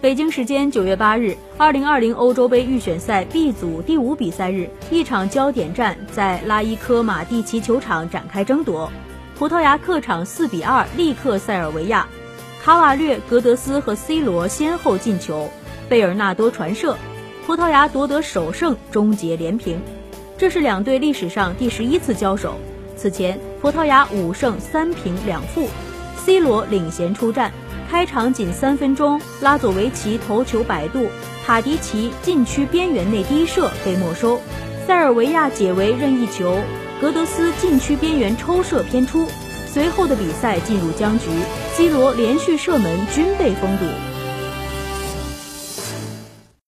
北京时间九月八日，二零二零欧洲杯预选赛 B 组第五比赛日，一场焦点战在拉伊科马蒂奇球场展开争夺。葡萄牙客场四比二力克塞尔维亚，卡瓦略、格德斯和 C 罗先后进球，贝尔纳多传射，葡萄牙夺得首胜，终结连平。这是两队历史上第十一次交手。此前，葡萄牙五胜三平两负，C 罗领衔出战。开场仅三分钟，拉佐维奇头球摆渡，塔迪奇禁区边缘内低射被没收，塞尔维亚解围任意球，格德斯禁区边缘抽射偏出。随后的比赛进入僵局基罗连续射门均被封堵。